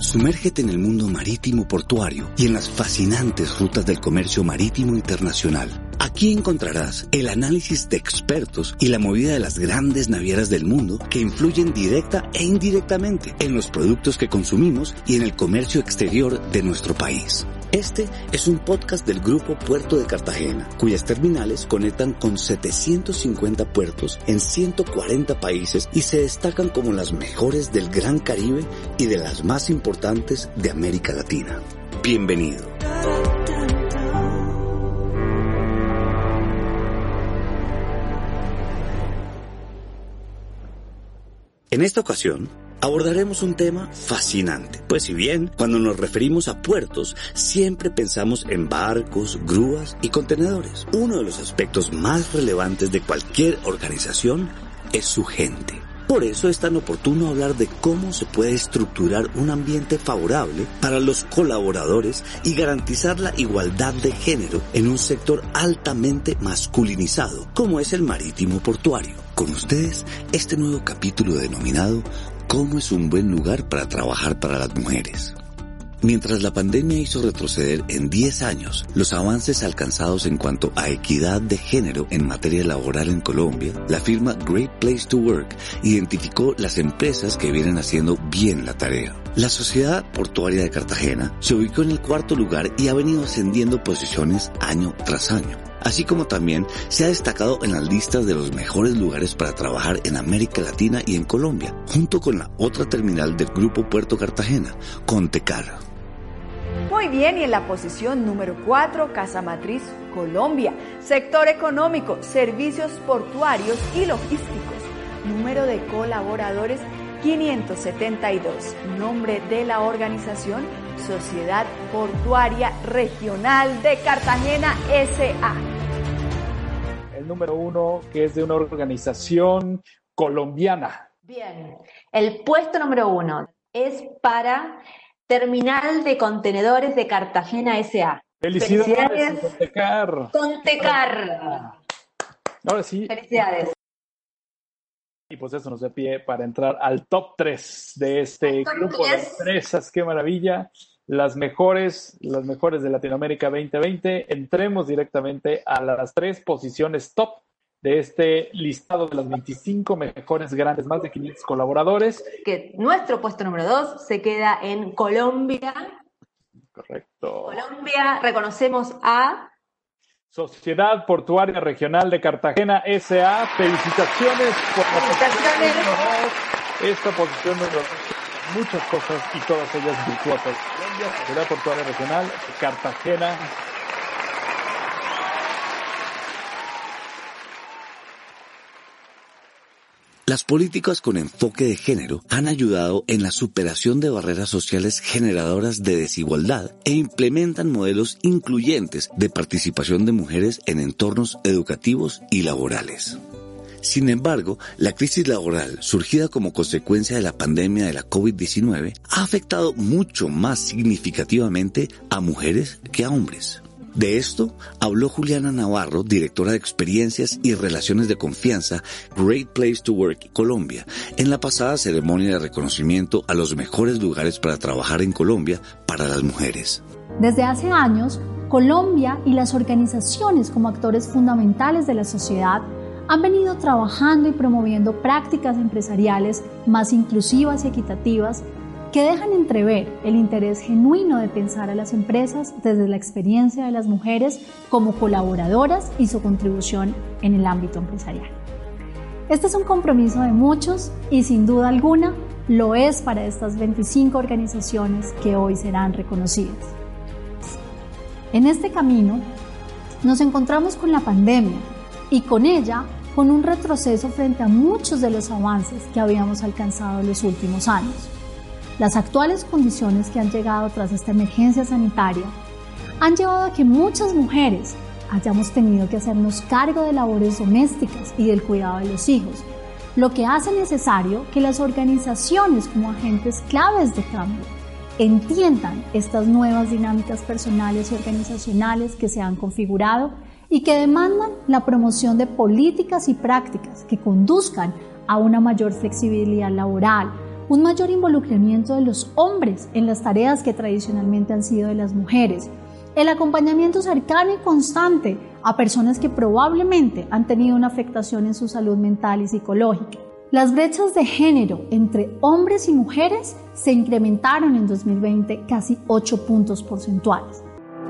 Sumérgete en el mundo marítimo portuario y en las fascinantes rutas del comercio marítimo internacional. Aquí encontrarás el análisis de expertos y la movida de las grandes navieras del mundo que influyen directa e indirectamente en los productos que consumimos y en el comercio exterior de nuestro país. Este es un podcast del Grupo Puerto de Cartagena, cuyas terminales conectan con 750 puertos en 140 países y se destacan como las mejores del Gran Caribe y de las más importantes de América Latina. Bienvenido. En esta ocasión, abordaremos un tema fascinante, pues si bien cuando nos referimos a puertos siempre pensamos en barcos, grúas y contenedores, uno de los aspectos más relevantes de cualquier organización es su gente. Por eso es tan oportuno hablar de cómo se puede estructurar un ambiente favorable para los colaboradores y garantizar la igualdad de género en un sector altamente masculinizado, como es el marítimo portuario. Con ustedes, este nuevo capítulo denominado ¿Cómo es un buen lugar para trabajar para las mujeres? Mientras la pandemia hizo retroceder en 10 años los avances alcanzados en cuanto a equidad de género en materia laboral en Colombia, la firma Great Place to Work identificó las empresas que vienen haciendo bien la tarea. La Sociedad Portuaria de Cartagena se ubicó en el cuarto lugar y ha venido ascendiendo posiciones año tras año así como también se ha destacado en las listas de los mejores lugares para trabajar en América Latina y en Colombia, junto con la otra terminal del Grupo Puerto Cartagena, Contecar. Muy bien, y en la posición número 4, Casa Matriz, Colombia. Sector económico, servicios portuarios y logísticos. Número de colaboradores 572. Nombre de la organización Sociedad Portuaria Regional de Cartagena SA. Número uno, que es de una organización colombiana. Bien, el puesto número uno es para Terminal de Contenedores de Cartagena SA. Felicidades, Contecar. Contecar. Ahora sí. Felicidades. Y pues eso nos da pie para entrar al top 3 de este grupo de empresas. ¡Qué maravilla! Las mejores, las mejores de Latinoamérica 2020. Entremos directamente a las tres posiciones top de este listado de las 25 mejores grandes, más de 500 colaboradores. Que nuestro puesto número 2 se queda en Colombia. Correcto. Colombia, reconocemos a Sociedad Portuaria Regional de Cartagena SA. Felicitaciones por la Felicitaciones. esta posición número muchas cosas y todas ellas virtuosas. Sociedad Portuaria Regional Cartagena. Las políticas con enfoque de género han ayudado en la superación de barreras sociales generadoras de desigualdad e implementan modelos incluyentes de participación de mujeres en entornos educativos y laborales. Sin embargo, la crisis laboral surgida como consecuencia de la pandemia de la COVID-19 ha afectado mucho más significativamente a mujeres que a hombres. De esto habló Juliana Navarro, directora de Experiencias y Relaciones de Confianza, Great Place to Work Colombia, en la pasada ceremonia de reconocimiento a los mejores lugares para trabajar en Colombia para las mujeres. Desde hace años, Colombia y las organizaciones como actores fundamentales de la sociedad han venido trabajando y promoviendo prácticas empresariales más inclusivas y equitativas que dejan entrever el interés genuino de pensar a las empresas desde la experiencia de las mujeres como colaboradoras y su contribución en el ámbito empresarial. Este es un compromiso de muchos y sin duda alguna lo es para estas 25 organizaciones que hoy serán reconocidas. En este camino nos encontramos con la pandemia y con ella con un retroceso frente a muchos de los avances que habíamos alcanzado en los últimos años. Las actuales condiciones que han llegado tras esta emergencia sanitaria han llevado a que muchas mujeres hayamos tenido que hacernos cargo de labores domésticas y del cuidado de los hijos, lo que hace necesario que las organizaciones como agentes claves de cambio entiendan estas nuevas dinámicas personales y organizacionales que se han configurado y que demandan la promoción de políticas y prácticas que conduzcan a una mayor flexibilidad laboral, un mayor involucramiento de los hombres en las tareas que tradicionalmente han sido de las mujeres, el acompañamiento cercano y constante a personas que probablemente han tenido una afectación en su salud mental y psicológica. Las brechas de género entre hombres y mujeres se incrementaron en 2020 casi 8 puntos porcentuales.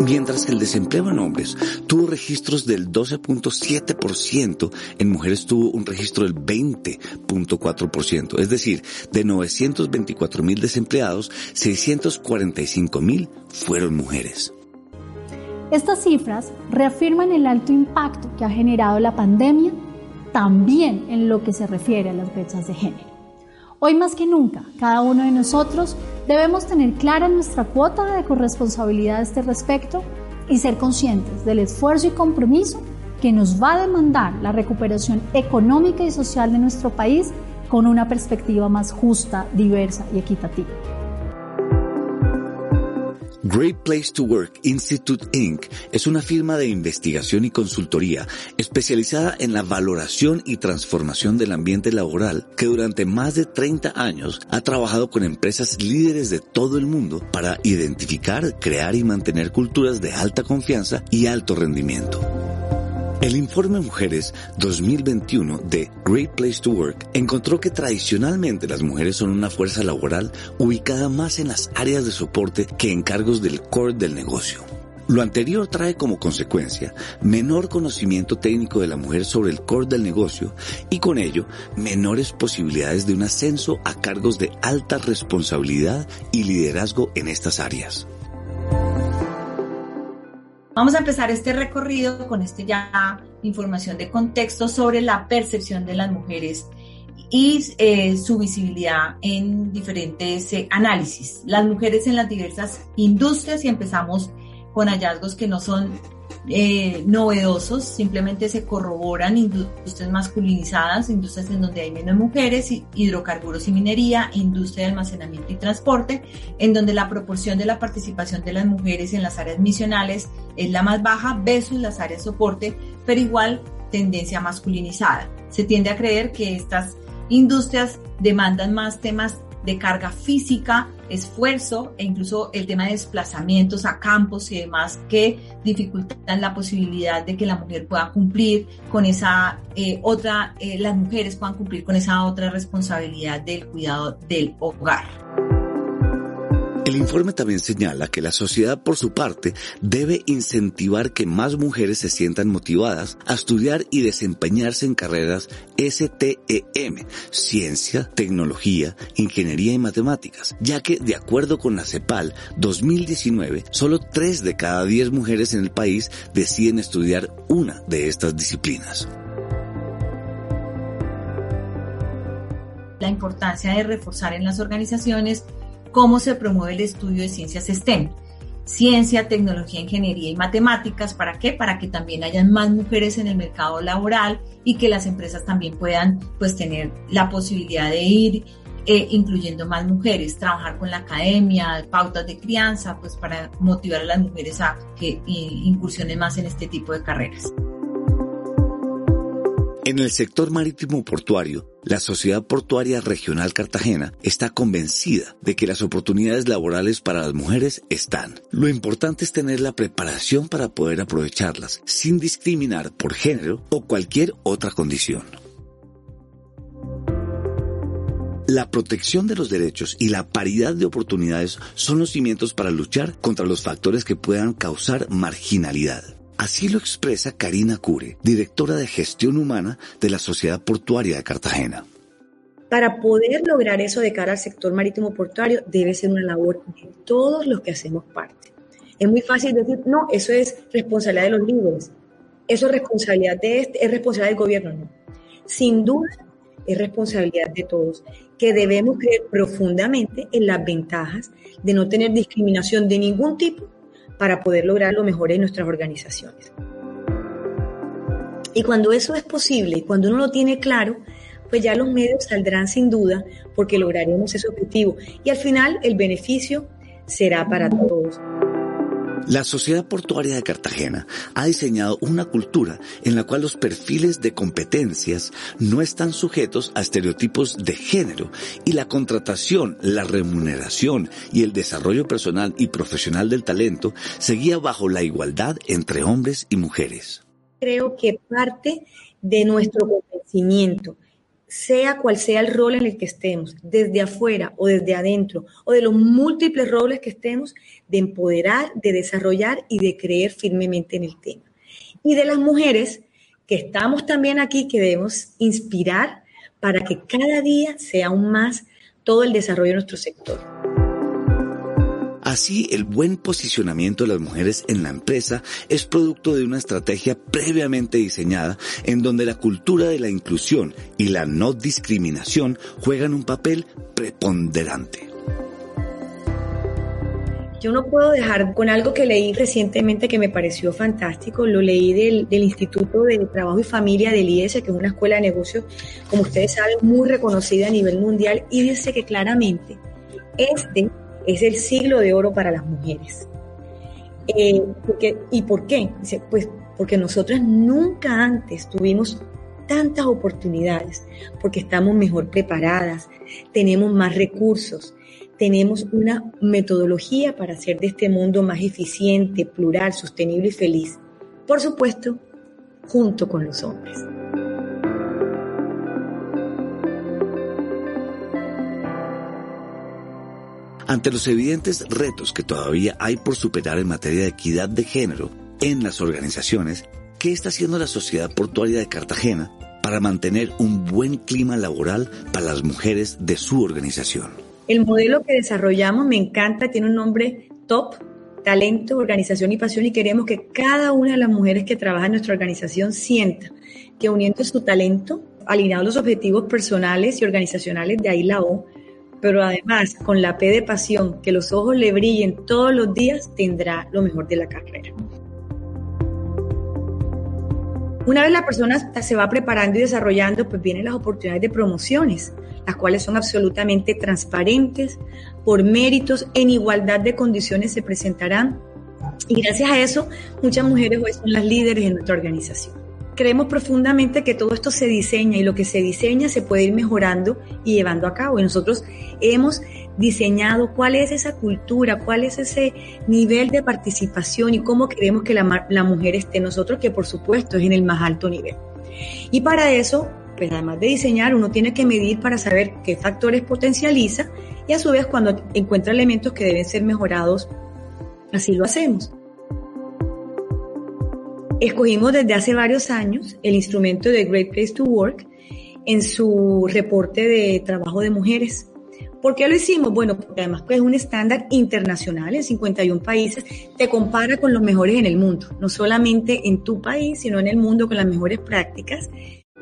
Mientras que el desempleo en hombres tuvo registros del 12.7%, en mujeres tuvo un registro del 20.4%. Es decir, de 924 mil desempleados, 645 mil fueron mujeres. Estas cifras reafirman el alto impacto que ha generado la pandemia también en lo que se refiere a las brechas de género. Hoy más que nunca, cada uno de nosotros debemos tener clara nuestra cuota de corresponsabilidad a este respecto y ser conscientes del esfuerzo y compromiso que nos va a demandar la recuperación económica y social de nuestro país con una perspectiva más justa, diversa y equitativa. Great Place to Work Institute Inc. es una firma de investigación y consultoría especializada en la valoración y transformación del ambiente laboral que durante más de 30 años ha trabajado con empresas líderes de todo el mundo para identificar, crear y mantener culturas de alta confianza y alto rendimiento. El informe Mujeres 2021 de Great Place to Work encontró que tradicionalmente las mujeres son una fuerza laboral ubicada más en las áreas de soporte que en cargos del core del negocio. Lo anterior trae como consecuencia menor conocimiento técnico de la mujer sobre el core del negocio y con ello menores posibilidades de un ascenso a cargos de alta responsabilidad y liderazgo en estas áreas. Vamos a empezar este recorrido con este ya información de contexto sobre la percepción de las mujeres y eh, su visibilidad en diferentes eh, análisis. Las mujeres en las diversas industrias y empezamos con hallazgos que no son eh, novedosos, simplemente se corroboran industrias masculinizadas, industrias en donde hay menos mujeres, hidrocarburos y minería, industria de almacenamiento y transporte, en donde la proporción de la participación de las mujeres en las áreas misionales es la más baja versus las áreas soporte, pero igual tendencia masculinizada. Se tiende a creer que estas industrias demandan más temas de carga física, esfuerzo e incluso el tema de desplazamientos a campos y demás que dificultan la posibilidad de que la mujer pueda cumplir con esa eh, otra, eh, las mujeres puedan cumplir con esa otra responsabilidad del cuidado del hogar. El informe también señala que la sociedad por su parte debe incentivar que más mujeres se sientan motivadas a estudiar y desempeñarse en carreras STEM, ciencia, tecnología, ingeniería y matemáticas, ya que de acuerdo con la CEPAL 2019, solo 3 de cada 10 mujeres en el país deciden estudiar una de estas disciplinas. La importancia de reforzar en las organizaciones cómo se promueve el estudio de ciencias STEM. Ciencia, tecnología, ingeniería y matemáticas. ¿Para qué? Para que también hayan más mujeres en el mercado laboral y que las empresas también puedan pues tener la posibilidad de ir eh, incluyendo más mujeres, trabajar con la academia, pautas de crianza, pues para motivar a las mujeres a que incursionen más en este tipo de carreras. En el sector marítimo portuario, la Sociedad Portuaria Regional Cartagena está convencida de que las oportunidades laborales para las mujeres están. Lo importante es tener la preparación para poder aprovecharlas, sin discriminar por género o cualquier otra condición. La protección de los derechos y la paridad de oportunidades son los cimientos para luchar contra los factores que puedan causar marginalidad. Así lo expresa Karina Cure, directora de gestión humana de la Sociedad Portuaria de Cartagena. Para poder lograr eso de cara al sector marítimo portuario debe ser una labor de todos los que hacemos parte. Es muy fácil decir, no, eso es responsabilidad de los líderes, eso es responsabilidad de este, es responsabilidad del gobierno, no. Sin duda, es responsabilidad de todos, que debemos creer profundamente en las ventajas de no tener discriminación de ningún tipo para poder lograr lo mejor en nuestras organizaciones. Y cuando eso es posible y cuando uno lo tiene claro, pues ya los medios saldrán sin duda porque lograremos ese objetivo y al final el beneficio será para todos. La Sociedad Portuaria de Cartagena ha diseñado una cultura en la cual los perfiles de competencias no están sujetos a estereotipos de género y la contratación, la remuneración y el desarrollo personal y profesional del talento seguía bajo la igualdad entre hombres y mujeres. Creo que parte de nuestro convencimiento sea cual sea el rol en el que estemos, desde afuera o desde adentro, o de los múltiples roles que estemos, de empoderar, de desarrollar y de creer firmemente en el tema. Y de las mujeres que estamos también aquí, que debemos inspirar para que cada día sea aún más todo el desarrollo de nuestro sector. Así, el buen posicionamiento de las mujeres en la empresa es producto de una estrategia previamente diseñada en donde la cultura de la inclusión y la no discriminación juegan un papel preponderante. Yo no puedo dejar con algo que leí recientemente que me pareció fantástico. Lo leí del, Instituto de Trabajo y Familia del IES, que es una escuela de negocios, como ustedes saben, muy reconocida a nivel mundial, y dice que claramente este es el siglo de oro para las mujeres. Eh, ¿Y por qué? Pues porque nosotras nunca antes tuvimos tantas oportunidades, porque estamos mejor preparadas, tenemos más recursos, tenemos una metodología para hacer de este mundo más eficiente, plural, sostenible y feliz. Por supuesto, junto con los hombres. Ante los evidentes retos que todavía hay por superar en materia de equidad de género en las organizaciones, ¿qué está haciendo la Sociedad Portuaria de Cartagena para mantener un buen clima laboral para las mujeres de su organización? El modelo que desarrollamos me encanta, tiene un nombre top, talento, organización y pasión y queremos que cada una de las mujeres que trabaja en nuestra organización sienta que uniendo su talento, alineado los objetivos personales y organizacionales de ahí la O, pero además con la P de pasión, que los ojos le brillen todos los días, tendrá lo mejor de la carrera. Una vez la persona se va preparando y desarrollando, pues vienen las oportunidades de promociones, las cuales son absolutamente transparentes, por méritos, en igualdad de condiciones se presentarán. Y gracias a eso, muchas mujeres hoy son las líderes en nuestra organización creemos profundamente que todo esto se diseña y lo que se diseña se puede ir mejorando y llevando a cabo. Y nosotros hemos diseñado cuál es esa cultura, cuál es ese nivel de participación y cómo queremos que la, mujer esté nosotros, que por supuesto es en el más alto nivel. Y para eso, pues además de diseñar, uno tiene que medir para saber qué factores potencializa y a su vez cuando encuentra elementos que deben ser mejorados, así lo hacemos. Escogimos desde hace varios años el instrumento de Great Place to Work en su reporte de trabajo de mujeres. ¿Por qué lo hicimos? Bueno, porque además es un estándar internacional en 51 países, te compara con los mejores en el mundo, no solamente en tu país, sino en el mundo con las mejores prácticas,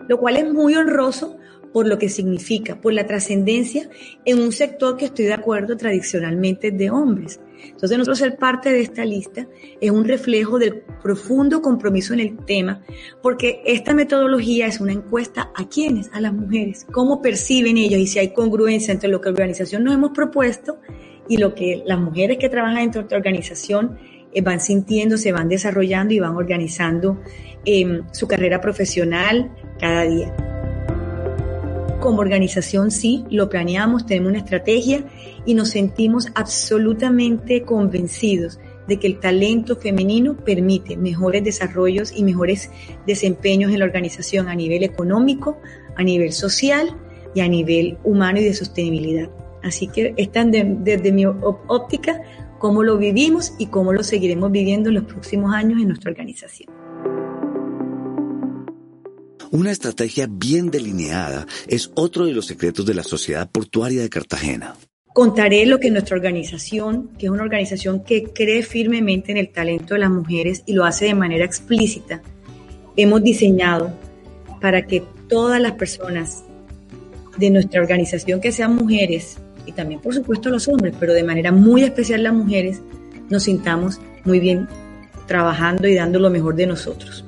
lo cual es muy honroso por lo que significa, por la trascendencia en un sector que estoy de acuerdo tradicionalmente de hombres. Entonces nosotros ser parte de esta lista es un reflejo del profundo compromiso en el tema, porque esta metodología es una encuesta a quienes, a las mujeres, cómo perciben ellos y si hay congruencia entre lo que la organización nos hemos propuesto y lo que las mujeres que trabajan dentro de nuestra organización eh, van sintiendo, se van desarrollando y van organizando em, su carrera profesional cada día como organización sí, lo planeamos, tenemos una estrategia y nos sentimos absolutamente convencidos de que el talento femenino permite mejores desarrollos y mejores desempeños en la organización a nivel económico, a nivel social y a nivel humano y de sostenibilidad. Así que están desde mi óptica cómo lo vivimos y cómo lo seguiremos viviendo en los próximos años en nuestra organización. Una estrategia bien delineada es otro de los secretos de la Sociedad Portuaria de Cartagena. Contaré lo que nuestra organización, que es una organización que cree firmemente en el talento de las mujeres y lo hace de manera explícita, hemos diseñado para que todas las personas de nuestra organización que sean mujeres y también por supuesto los hombres, pero de manera muy especial las mujeres, nos sintamos muy bien trabajando y dando lo mejor de nosotros.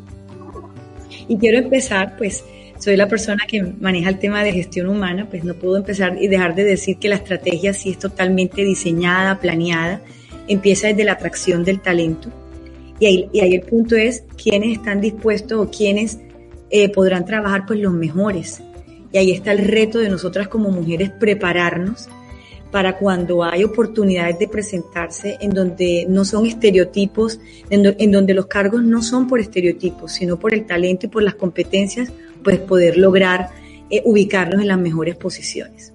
Y quiero empezar, pues soy la persona que maneja el tema de gestión humana, pues no puedo empezar y dejar de decir que la estrategia sí es totalmente diseñada, planeada, empieza desde la atracción del talento. Y ahí, el punto es quiénes están dispuestos o quiénes eh, podrán trabajar pues los mejores. Y ahí está el reto de nosotras como mujeres prepararnos para cuando hay oportunidades de presentarse en donde no son estereotipos, en, donde los cargos no son por estereotipos, sino por el talento y por las competencias, pues poder lograr eh, ubicarnos en las mejores posiciones.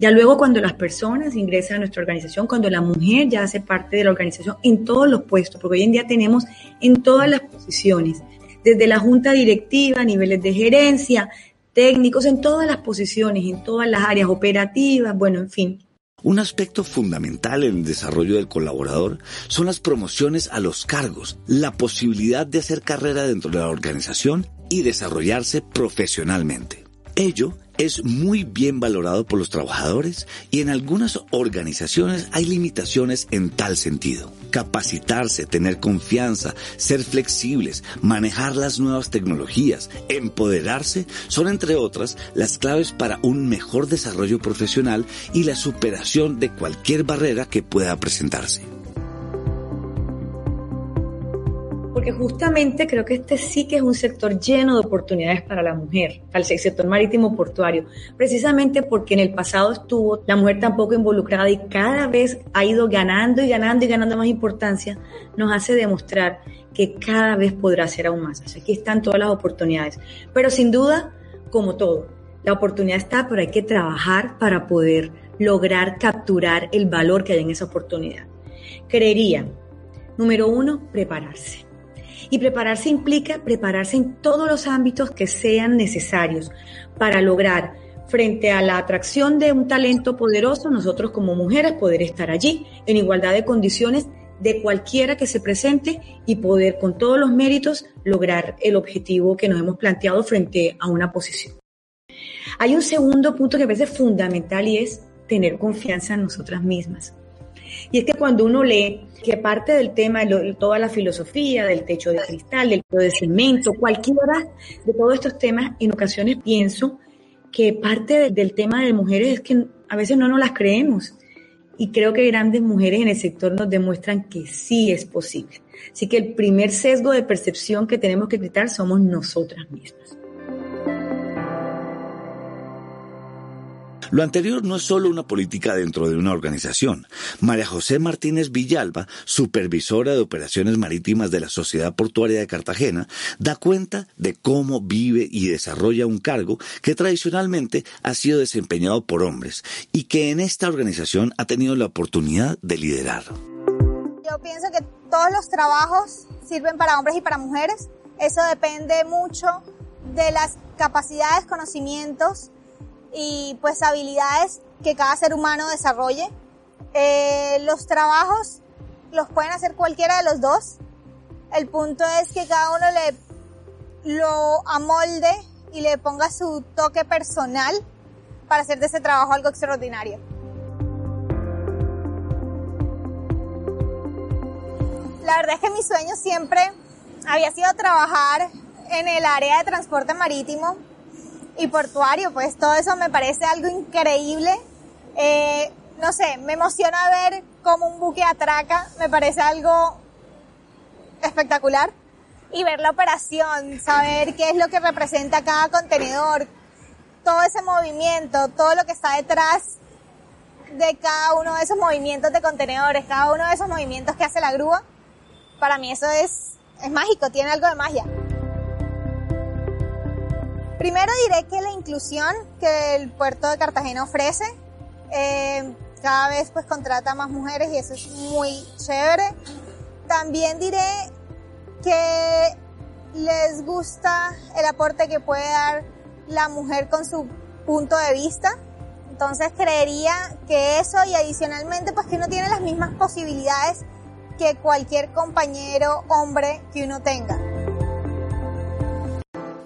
Ya luego cuando las personas ingresan a nuestra organización, cuando la mujer ya hace parte de la organización en todos los puestos, porque hoy en día tenemos en todas las posiciones, desde la junta directiva, niveles de gerencia, técnicos, en todas las posiciones, en todas las áreas operativas, bueno, en fin, un aspecto fundamental en el desarrollo del colaborador son las promociones a los cargos, la posibilidad de hacer carrera dentro de la organización y desarrollarse profesionalmente. Ello es muy bien valorado por los trabajadores y en algunas organizaciones hay limitaciones en tal sentido. Capacitarse, tener confianza, ser flexibles, manejar las nuevas tecnologías, empoderarse, son entre otras las claves para un mejor desarrollo profesional y la superación de cualquier barrera que pueda presentarse. Porque justamente creo que este sí que es un sector lleno de oportunidades para la mujer, el sector marítimo portuario, precisamente porque en el pasado estuvo la mujer tampoco involucrada y cada vez ha ido ganando y ganando y ganando más importancia, nos hace demostrar que cada vez podrá ser aún más. Así que aquí están todas las oportunidades, pero sin duda, como todo, la oportunidad está, pero hay que trabajar para poder lograr capturar el valor que hay en esa oportunidad. Creería, número uno, prepararse. Y prepararse implica prepararse en todos los ámbitos que sean necesarios para lograr frente a la atracción de un talento poderoso, nosotros como mujeres poder estar allí en igualdad de condiciones de cualquiera que se presente y poder con todos los méritos lograr el objetivo que nos hemos planteado frente a una posición. Hay un segundo punto que veces es fundamental y es tener confianza en nosotras mismas. Y es que cuando uno lee que parte del tema, de toda la filosofía, del techo de cristal, del techo de cemento, cualquiera de todos estos temas, en ocasiones pienso que parte del tema de mujeres es que a veces no nos las creemos. Y creo que grandes mujeres en el sector nos demuestran que sí es posible. Así que el primer sesgo de percepción que tenemos que quitar somos nosotras mismas. Lo anterior no es solo una política dentro de una organización. María José Martínez Villalba, supervisora de operaciones marítimas de la Sociedad Portuaria de Cartagena, da cuenta de cómo vive y desarrolla un cargo que tradicionalmente ha sido desempeñado por hombres y que en esta organización ha tenido la oportunidad de liderar. Yo pienso que todos los trabajos sirven para hombres y para mujeres. Eso depende mucho de las capacidades, conocimientos y pues habilidades que cada ser humano desarrolle. Eh, los trabajos los pueden hacer cualquiera de los dos. El punto es que cada uno le lo amolde y le ponga su toque personal para hacer de ese trabajo algo extraordinario. La verdad es que mi sueño siempre había sido trabajar en el área de transporte marítimo y portuario, pues todo eso me parece algo increíble. Eh, no sé, me emociona ver cómo un buque atraca, me parece algo espectacular. Y ver la operación, saber qué es lo que representa cada contenedor, todo ese movimiento, todo lo que está detrás de cada uno de esos movimientos de contenedores, cada uno de esos movimientos que hace la grúa, para mí eso es, es mágico, tiene algo de magia. Primero diré que la inclusión que el puerto de Cartagena ofrece, eh, cada vez pues contrata más mujeres y eso es muy chévere. También diré que les gusta el aporte que puede dar la mujer con su punto de vista. Entonces creería que eso y adicionalmente pues que uno tiene las mismas posibilidades que cualquier compañero hombre que uno tenga.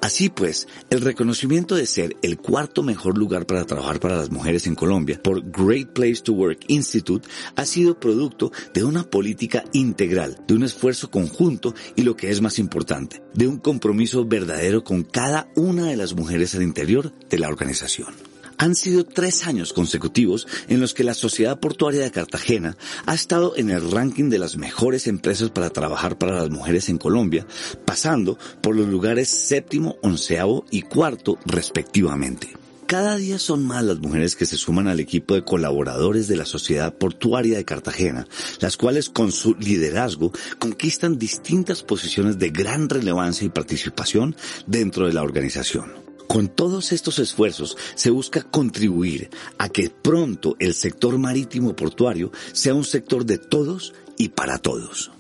Así pues, el reconocimiento de ser el cuarto mejor lugar para trabajar para las mujeres en Colombia por Great Place to Work Institute ha sido producto de una política integral, de un esfuerzo conjunto y lo que es más importante, de un compromiso verdadero con cada una de las mujeres al interior de la organización. Han sido tres años consecutivos en los que la Sociedad Portuaria de Cartagena ha estado en el ranking de las mejores empresas para trabajar para las mujeres en Colombia, pasando por los lugares séptimo, onceavo y cuarto respectivamente. Cada día son más las mujeres que se suman al equipo de colaboradores de la Sociedad Portuaria de Cartagena, las cuales con su liderazgo conquistan distintas posiciones de gran relevancia y participación dentro de la organización. Con todos estos esfuerzos se busca contribuir a que pronto el sector marítimo portuario sea un sector de todos y para todos.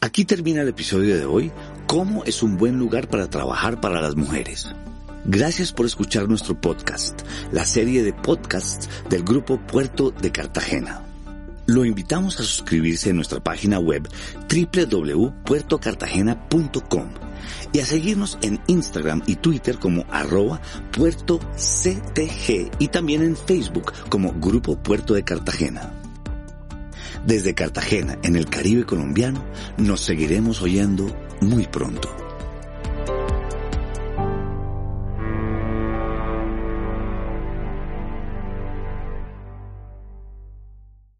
Aquí termina el episodio de hoy, ¿Cómo es un buen lugar para trabajar para las mujeres? Gracias por escuchar nuestro podcast, la serie de podcasts del Grupo Puerto de Cartagena. Lo invitamos a suscribirse en nuestra página web www.puertocartagena.com y a seguirnos en Instagram y Twitter como arroba puerto CTG y también en Facebook como Grupo Puerto de Cartagena. Desde Cartagena, en el Caribe colombiano, nos seguiremos oyendo muy pronto.